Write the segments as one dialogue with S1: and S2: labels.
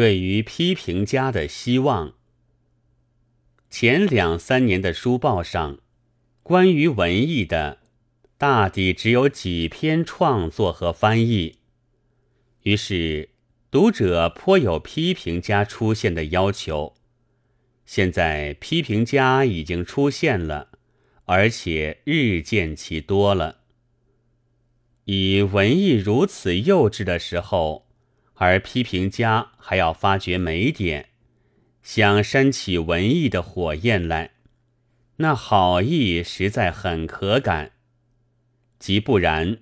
S1: 对于批评家的希望。前两三年的书报上，关于文艺的，大抵只有几篇创作和翻译。于是，读者颇有批评家出现的要求。现在，批评家已经出现了，而且日渐其多了。以文艺如此幼稚的时候，而批评家还要发掘美点，想煽起文艺的火焰来，那好意实在很可感。即不然。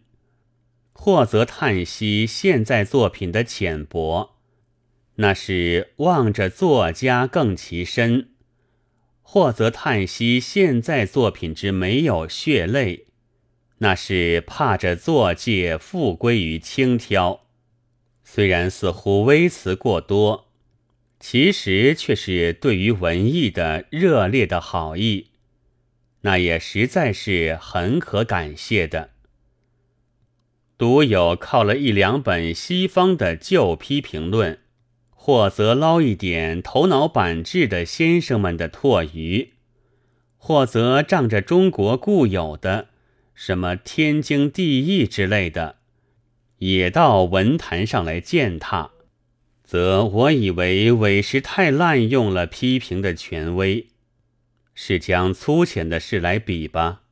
S1: 或则叹息现在作品的浅薄，那是望着作家更其深；或则叹息现在作品之没有血泪，那是怕着作界复归于轻佻。虽然似乎微词过多，其实却是对于文艺的热烈的好意，那也实在是很可感谢的。独有靠了一两本西方的旧批评论，或则捞一点头脑板滞的先生们的唾鱼，或则仗着中国固有的什么天经地义之类的，也到文坛上来践踏，则我以为委实太滥用了批评的权威，是将粗浅的事来比吧，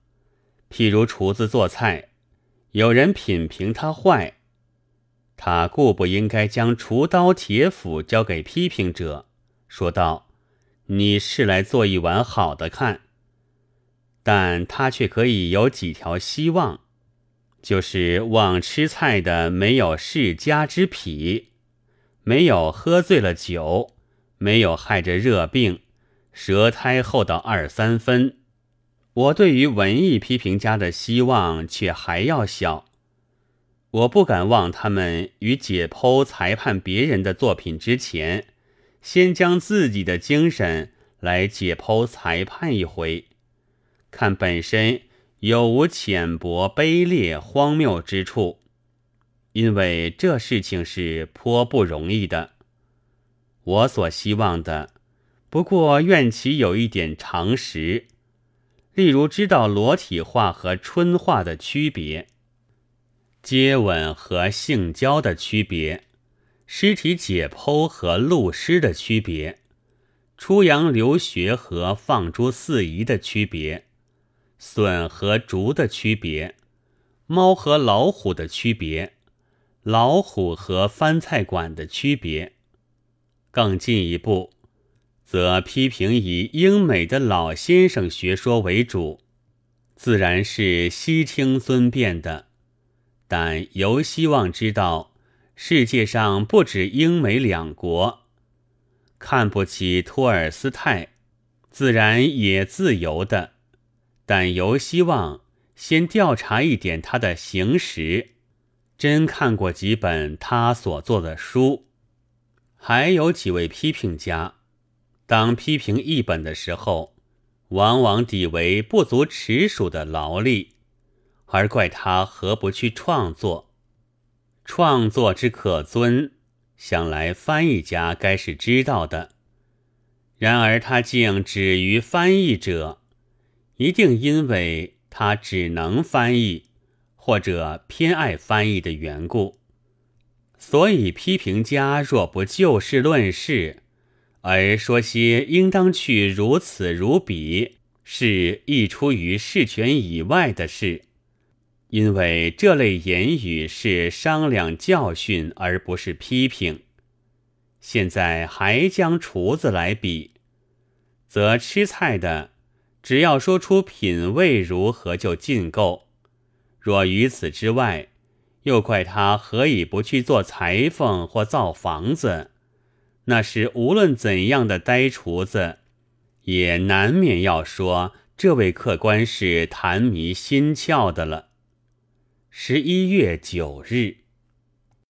S1: 譬如厨子做菜。有人品评他坏，他固不应该将厨刀铁斧交给批评者，说道：“你是来做一碗好的看。”但他却可以有几条希望，就是望吃菜的没有世家之癖，没有喝醉了酒，没有害着热病，舌苔厚到二三分。我对于文艺批评家的希望却还要小，我不敢望他们于解剖裁判别人的作品之前，先将自己的精神来解剖裁判一回，看本身有无浅薄、卑劣、荒谬之处，因为这事情是颇不容易的。我所希望的，不过愿其有一点常识。例如，知道裸体画和春画的区别，接吻和性交的区别，尸体解剖和露尸的区别，出洋留学和放诸四夷的区别，笋和竹的区别，猫和老虎的区别，老虎和翻菜馆的区别，更进一步。则批评以英美的老先生学说为主，自然是悉听尊便的。但尤希望知道，世界上不止英美两国，看不起托尔斯泰，自然也自由的。但尤希望先调查一点他的行识，真看过几本他所做的书，还有几位批评家。当批评一本的时候，往往抵为不足齿数的劳力，而怪他何不去创作？创作之可尊，想来翻译家该是知道的。然而他竟止于翻译者，一定因为他只能翻译，或者偏爱翻译的缘故。所以批评家若不就事论事。而说些应当去如此如彼，是溢出于事权以外的事，因为这类言语是商量教训，而不是批评。现在还将厨子来比，则吃菜的只要说出品味如何就尽够；若于此之外，又怪他何以不去做裁缝或造房子？那是无论怎样的呆厨子，也难免要说这位客官是痰迷心窍的了。十一月九日。